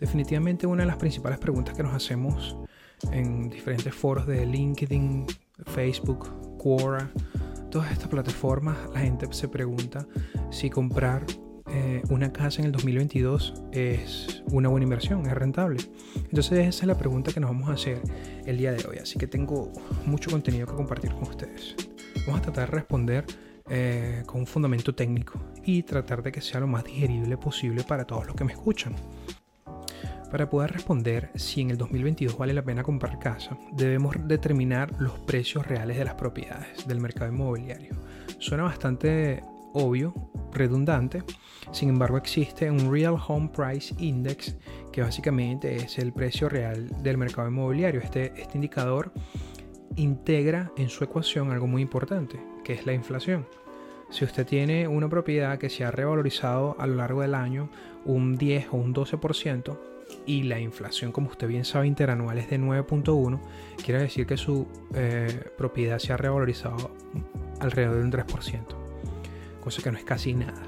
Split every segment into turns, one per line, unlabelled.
Definitivamente una de las principales preguntas que nos hacemos en diferentes foros de LinkedIn, Facebook, Quora, todas estas plataformas, la gente se pregunta si comprar eh, una casa en el 2022 es una buena inversión, es rentable. Entonces esa es la pregunta que nos vamos a hacer el día de hoy. Así que tengo mucho contenido que compartir con ustedes. Vamos a tratar de responder eh, con un fundamento técnico y tratar de que sea lo más digerible posible para todos los que me escuchan. Para poder responder si en el 2022 vale la pena comprar casa, debemos determinar los precios reales de las propiedades del mercado inmobiliario. Suena bastante obvio, redundante, sin embargo existe un Real Home Price Index que básicamente es el precio real del mercado inmobiliario. Este, este indicador integra en su ecuación algo muy importante, que es la inflación. Si usted tiene una propiedad que se ha revalorizado a lo largo del año un 10 o un 12%, y la inflación, como usted bien sabe, interanual es de 9.1, quiere decir que su eh, propiedad se ha revalorizado alrededor de un 3%, cosa que no es casi nada.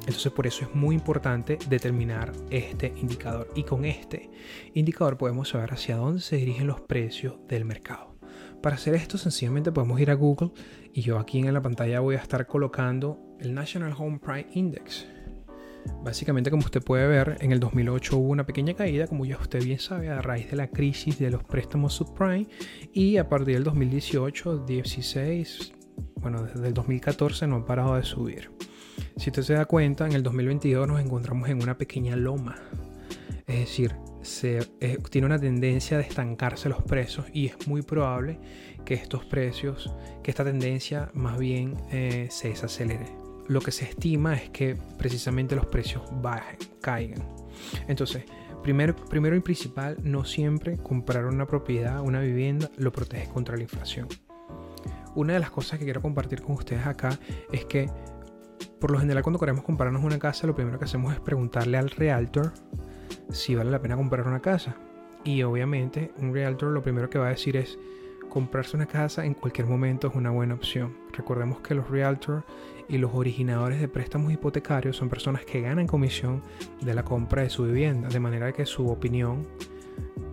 Entonces por eso es muy importante determinar este indicador y con este indicador podemos saber hacia dónde se dirigen los precios del mercado. Para hacer esto sencillamente podemos ir a Google y yo aquí en la pantalla voy a estar colocando el National Home Price Index Básicamente, como usted puede ver, en el 2008 hubo una pequeña caída, como ya usted bien sabe, a raíz de la crisis de los préstamos subprime. Y a partir del 2018, 16, bueno, desde el 2014 no ha parado de subir. Si usted se da cuenta, en el 2022 nos encontramos en una pequeña loma. Es decir, eh, tiene una tendencia de estancarse los precios y es muy probable que estos precios, que esta tendencia más bien eh, se desacelere lo que se estima es que precisamente los precios bajen, caigan. Entonces, primero, primero y principal, no siempre comprar una propiedad, una vivienda, lo protege contra la inflación. Una de las cosas que quiero compartir con ustedes acá es que, por lo general, cuando queremos comprarnos una casa, lo primero que hacemos es preguntarle al realtor si vale la pena comprar una casa. Y obviamente, un realtor lo primero que va a decir es, comprarse una casa en cualquier momento es una buena opción. Recordemos que los realtors y los originadores de préstamos hipotecarios son personas que ganan comisión de la compra de su vivienda, de manera que su opinión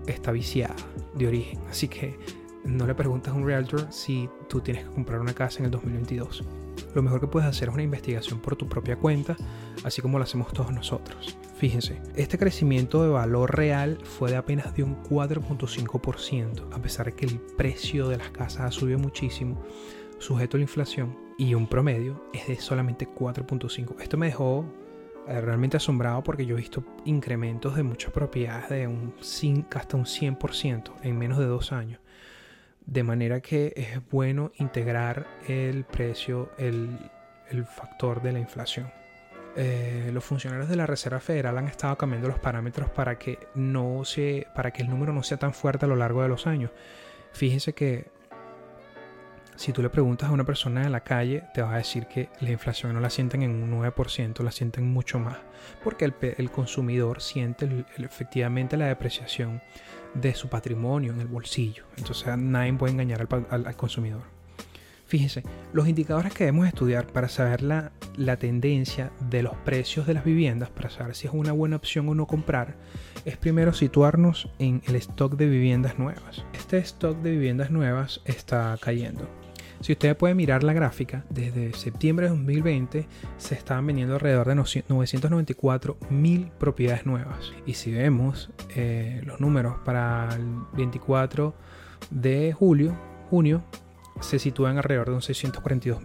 está viciada de origen. Así que no le preguntas a un realtor si tú tienes que comprar una casa en el 2022. Lo mejor que puedes hacer es una investigación por tu propia cuenta, así como lo hacemos todos nosotros. Fíjense, este crecimiento de valor real fue de apenas de un 4.5%, a pesar de que el precio de las casas ha subido muchísimo, sujeto a la inflación, y un promedio es de solamente 4.5. Esto me dejó eh, realmente asombrado porque yo he visto incrementos de muchas propiedades de un 5, hasta un 100% en menos de dos años. De manera que es bueno integrar el precio, el, factor de la inflación. Eh, los funcionarios de la Reserva Federal han estado cambiando los parámetros para que, no se, para que el número no sea tan fuerte a lo largo de los años. Fíjense que si tú le preguntas a una persona en la calle, te va a decir que la inflación no la sienten en un 9%, la sienten mucho más, porque el, consumidor siente efectivamente la depreciación de su patrimonio en el bolsillo. Entonces nadie puede engañar al, consumidor. Fíjense, los indicadores que debemos estudiar para saber la, la, tendencia de los precios de las viviendas, para saber si es una buena opción o no comprar, es primero situarnos en el stock de viviendas nuevas. Este stock de viviendas nuevas está cayendo. Si usted puede mirar la gráfica, desde septiembre de 2020 se estaban vendiendo alrededor de 994 mil propiedades nuevas. Y si vemos eh, los números para el 24 de julio, junio, se sitúan alrededor de 642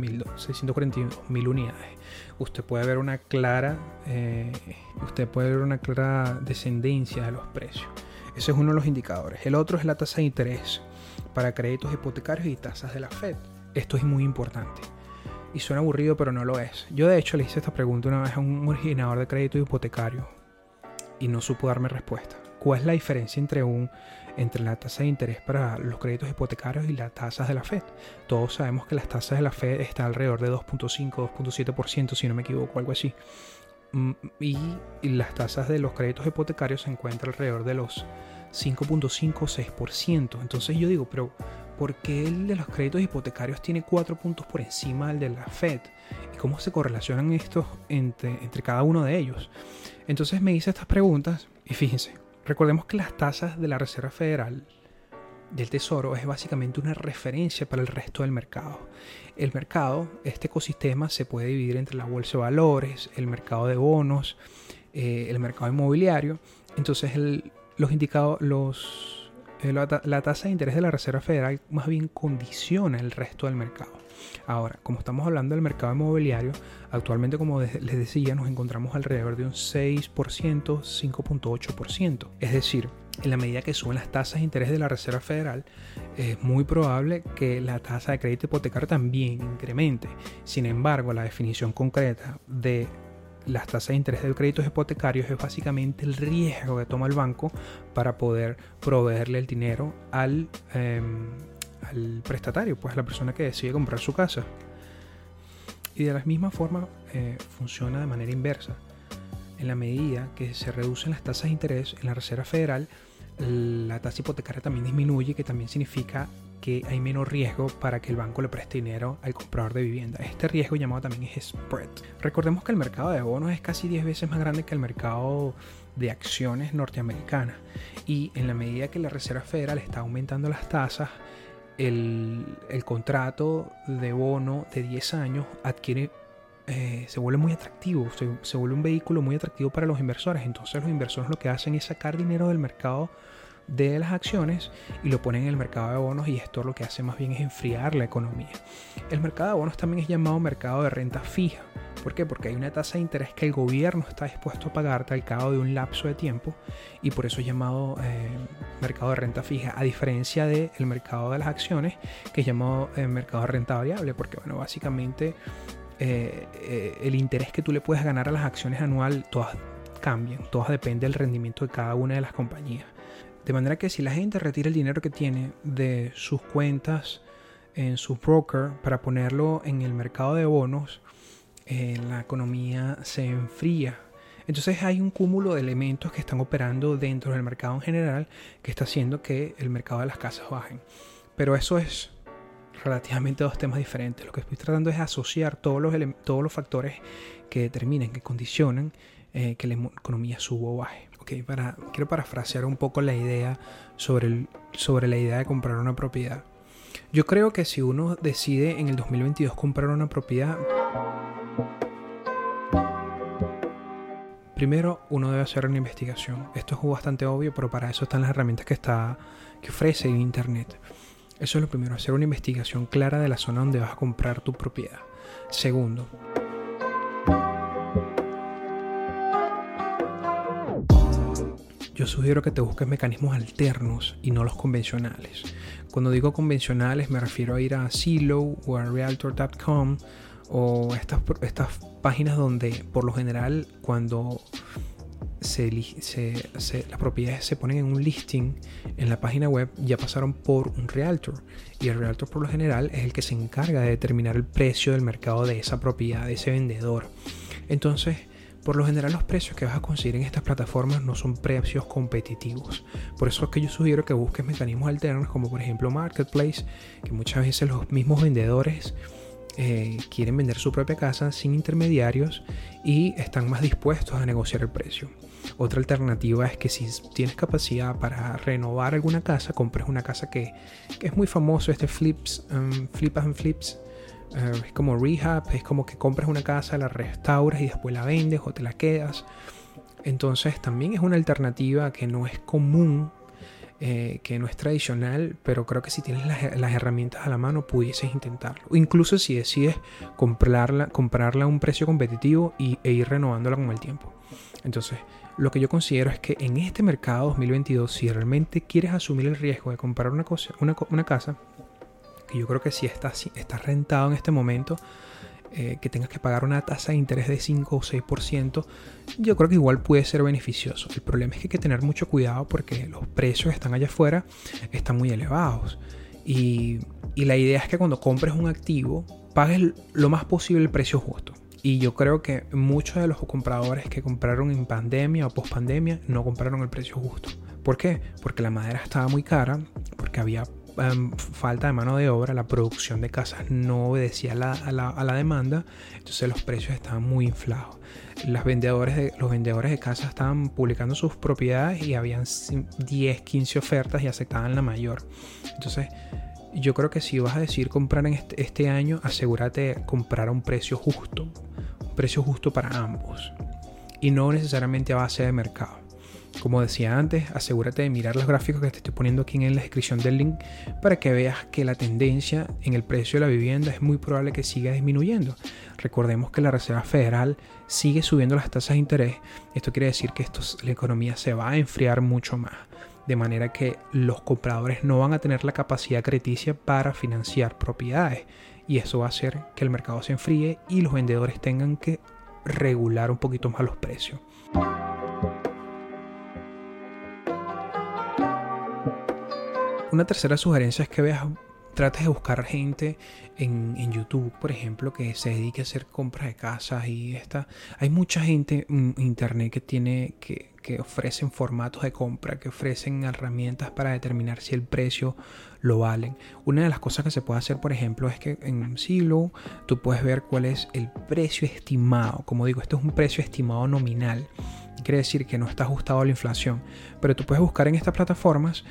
mil unidades. Usted puede ver una clara, eh, usted puede ver una clara descendencia de los precios. Ese es uno de los indicadores. El otro es la tasa de interés para créditos hipotecarios y tasas de la Fed. Esto es muy importante. Y suena aburrido, pero no lo es. Yo de hecho le hice esta pregunta una vez a un originador de crédito hipotecario y no supo darme respuesta. ¿Cuál es la diferencia entre, un, entre la tasa de interés para los créditos hipotecarios y las tasas de la Fed? Todos sabemos que las tasas de la Fed están alrededor de 2.5, 2.7%, si no me equivoco, algo así. Mm, y, las tasas de los créditos hipotecarios se encuentran alrededor de los 5.5 o 6%. Entonces yo digo, pero ¿por qué el de los créditos hipotecarios tiene 4 puntos por encima del de la Fed? ¿Y cómo se correlacionan estos entre, entre cada uno de ellos? Entonces me hice estas preguntas y fíjense, Recordemos que las tasas de la Reserva Federal del Tesoro es básicamente una referencia para el resto del mercado. El mercado, este ecosistema, se puede dividir entre la bolsa de valores, el mercado de bonos, eh, el mercado inmobiliario. Entonces, los indicados, los, la tasa de interés de la Reserva Federal más bien condiciona el resto del mercado. Ahora, como estamos hablando del mercado inmobiliario, actualmente, como les decía, nos encontramos alrededor de un 6%, 5.8%. Es decir, en la medida que suben las tasas de interés de la Reserva Federal, es muy probable que la tasa de crédito hipotecario también incremente. Sin embargo, la definición concreta de las tasas de interés de créditos hipotecarios es básicamente el riesgo que toma el banco para poder proveerle el dinero al, em, al prestatario, pues a la persona que decide comprar su casa. Y de la misma forma eh, funciona de manera inversa. En la medida que se reducen las tasas de interés en la Reserva Federal, la tasa hipotecaria también disminuye, que también significa que hay menos riesgo para que el banco le preste dinero al comprador de vivienda. Este riesgo llamado también es spread. Recordemos que el mercado de bonos es casi 10 veces más grande que el mercado de acciones norteamericanas y en la medida que la Reserva Federal está aumentando las tasas, el, contrato de bono de 10 años adquiere eh, se vuelve muy atractivo, se, se, vuelve un vehículo muy atractivo para los inversores. Entonces los inversores lo que hacen es sacar dinero del mercado de las acciones y lo ponen en el mercado de bonos y esto lo que hace más bien es enfriar la economía. El mercado de bonos también es llamado mercado de renta fija. ¿Por qué? Porque hay una tasa de interés que el gobierno está dispuesto a pagarte al cabo de un lapso de tiempo y por eso es llamado eh, mercado de renta fija, a diferencia del mercado de las acciones que es llamado eh, mercado de renta variable, porque bueno, básicamente eh, el interés que tú le puedes ganar a las acciones anual, todas cambian, todas depende del rendimiento de cada una de las compañías. De manera que si la gente retira el dinero que tiene de sus cuentas en su broker para ponerlo en el mercado de bonos, eh, la economía se enfría. Entonces hay un cúmulo de elementos que están operando dentro del mercado en general que está haciendo que el mercado de las casas bajen. Pero eso es relativamente dos temas diferentes. Lo que estoy tratando es asociar todos los, todos los factores que determinan, que condicionan eh, que la economía suba o baje. Okay, para, quiero parafrasear un poco la idea sobre, el, sobre la idea de comprar una propiedad. Yo creo que si uno decide en el 2022 comprar una propiedad, primero uno debe hacer una investigación. Esto es bastante obvio, pero para eso están las herramientas que, está, que ofrece Internet. Eso es lo primero, hacer una investigación clara de la zona donde vas a comprar tu propiedad. Segundo, yo sugiero que te busques mecanismos alternos y no los convencionales. Cuando digo convencionales me refiero a ir a Zillow o a Realtor.com o estas, estas páginas donde por lo general cuando se, las propiedades se ponen en un listing en la página web ya pasaron por un realtor y el realtor por lo general es el que se encarga de determinar el precio del mercado de esa propiedad, de ese vendedor. Entonces, por lo general los precios que vas a conseguir en estas plataformas no son precios competitivos. Por eso es que yo sugiero que busques mecanismos alternos como por ejemplo Marketplace, que muchas veces los mismos vendedores eh, quieren vender su propia casa sin intermediarios y están más dispuestos a negociar el precio. Otra alternativa es que si tienes capacidad para renovar alguna casa, compres una casa que, es muy famoso, este flips, um, and flips, eh, es como rehab, es como que compras una casa, la restauras y después la vendes o te la quedas. Entonces también es una alternativa que no es común, eh, que no es tradicional, pero creo que si tienes las, herramientas a la mano pudieses intentarlo. incluso si decides comprarla, comprarla a un precio competitivo y, e ir renovándola con el tiempo. Entonces, lo que yo considero es que en este mercado 2022, si realmente quieres asumir el riesgo de comprar una, cosa, una, casa, yo creo que si estás, rentado en este momento, eh, que tengas que pagar una tasa de interés de 5 o 6%, yo creo que igual puede ser beneficioso. El problema es que hay que tener mucho cuidado porque los precios que están allá afuera están muy elevados. Y, y la idea es que cuando compres un activo, pagues lo más posible el precio justo. Y yo creo que muchos de los compradores que compraron en pandemia o post pandemia no compraron el precio justo. ¿Por qué? Porque la madera estaba muy cara, porque había em, falta de mano de obra, la producción de casas no obedecía a la, demanda, entonces los precios estaban muy inflados. Vendedores de, los vendedores de casas estaban publicando sus propiedades y habían 10, 15 ofertas y aceptaban la mayor. Entonces, yo creo que si vas a decir comprar en este, este año, asegúrate de comprar a un precio justo, precio justo para ambos y no necesariamente a base de mercado. Como decía antes, asegúrate de mirar los gráficos que te estoy poniendo aquí en la descripción del link para que veas que la tendencia en el precio de la vivienda es muy probable que siga disminuyendo. Recordemos que la Reserva Federal sigue subiendo las tasas de interés. Esto quiere decir que esto, la economía se va a enfriar mucho más. De manera que los compradores no van a tener la capacidad crediticia para financiar propiedades. Y eso va a hacer que el mercado se enfríe y los vendedores tengan que regular un poquito más los precios. Una tercera sugerencia es que veas, trates de buscar gente en, YouTube, por ejemplo, que se dedique a hacer compras de casas y esta. Hay mucha gente en internet que tiene que, que ofrecen formatos de compra, que ofrecen herramientas para determinar si el precio lo valen. Una de las cosas que se puede hacer, por ejemplo, es que en Silo tú puedes ver cuál es el precio estimado. Como digo, esto es un precio estimado nominal. Quiere decir que no está ajustado a la inflación. Pero tú puedes buscar en estas plataformas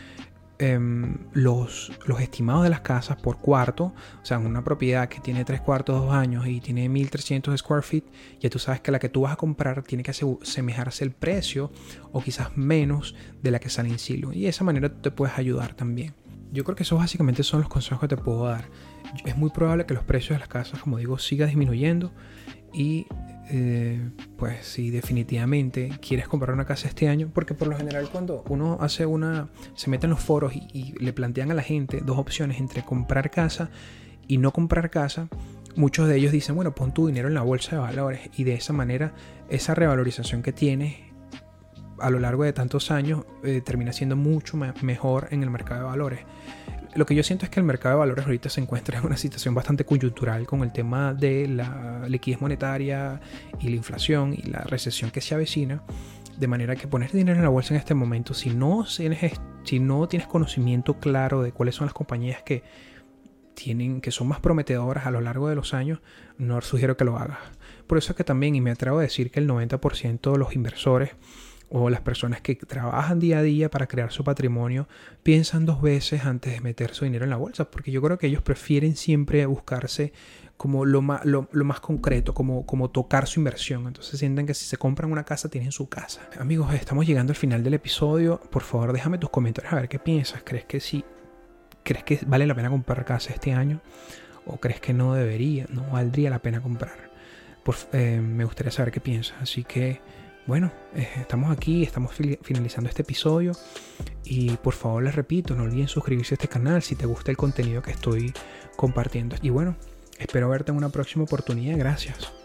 Em, los, los, estimados de las casas por cuarto, o sea, una propiedad que tiene 3 cuartos, 2 años y tiene 1300 square feet, ya tú sabes que la que tú vas a comprar tiene que asemejarse el precio o quizás menos de la que sale en silo. Y de esa manera te puedes ayudar también. Yo creo que esos básicamente son los consejos que te puedo dar. Es muy probable que los precios de las casas, como digo, siga disminuyendo y eh, pues si definitivamente quieres comprar una casa este año, porque por lo general cuando uno hace una, se mete en los foros y, le plantean a la gente dos opciones entre comprar casa y no comprar casa, muchos de ellos dicen, bueno, pon tu dinero en la bolsa de valores y de esa manera esa revalorización que tienes a lo largo de tantos años eh, termina siendo mucho mejor en el mercado de valores lo que yo siento es que el mercado de valores ahorita se encuentra en una situación bastante coyuntural con el tema de la liquidez monetaria y la inflación y la recesión que se avecina. De manera que poner dinero en la bolsa en este momento, si no tienes, si no tienes conocimiento claro de cuáles son las compañías que, tienen, que son más prometedoras a lo largo de los años, no sugiero que lo hagas. Por eso es que también, y me atrevo a decir que el 90% de los inversores o las personas que trabajan día a día para crear su patrimonio piensan dos veces antes de meter su dinero en la bolsa, porque yo creo que ellos prefieren siempre buscarse como lo más, lo, más concreto, como, como tocar su inversión. Entonces sienten que si se compran una casa, tienen su casa. Amigos, estamos llegando al final del episodio. Por favor, déjame tus comentarios a ver qué piensas. ¿Crees que sí? ¿Crees que vale la pena comprar casa este año? ¿O crees que no debería, no valdría la pena comprar? Eh, me gustaría saber qué piensas. Así que bueno, eh, estamos aquí, estamos finalizando este episodio y por favor les repito, no olviden suscribirse a este canal si te gusta el contenido que estoy compartiendo. Y bueno, espero verte en una próxima oportunidad. Gracias.